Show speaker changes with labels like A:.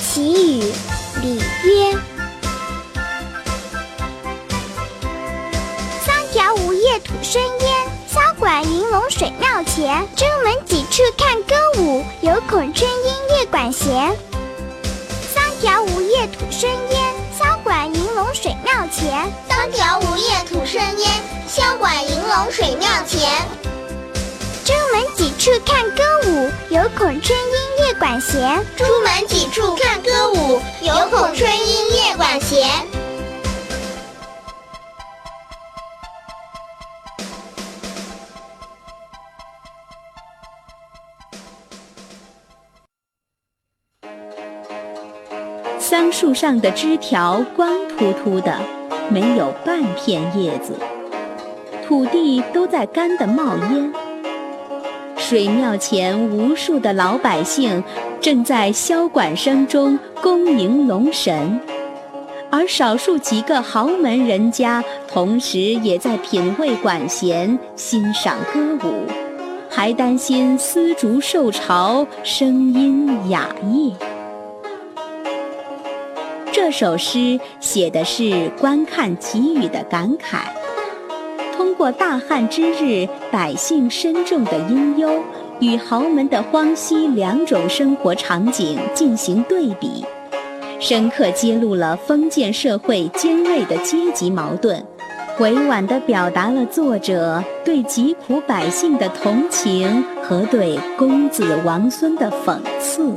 A: 祈雨，里曰：桑条无叶土生烟，箫管银龙水庙前。朱门几处看歌舞，犹恐春阴夜管弦。桑条无叶土生烟，箫管银龙水庙前。
B: 桑条无叶土生烟，箫管银龙水庙前。
A: 朱门几处看歌舞，犹恐春阴管弦。
B: 朱门几处看歌舞，犹恐春阴夜管弦。
C: 桑树上的枝条光秃秃的，没有半片叶子，土地都在干得冒烟。水庙前无数的老百姓正在箫管声中恭迎龙神，而少数几个豪门人家同时也在品味管弦、欣赏歌舞，还担心丝竹受潮，声音哑咽。这首诗写的是观看祈雨的感慨，通过大旱之日百姓深重的阴忧与豪门的荒息两种生活场景进行对比，深刻揭露了封建社会尖锐的阶级矛盾，委婉地表达了作者对疾苦百姓的同情和对公子王孙的讽刺。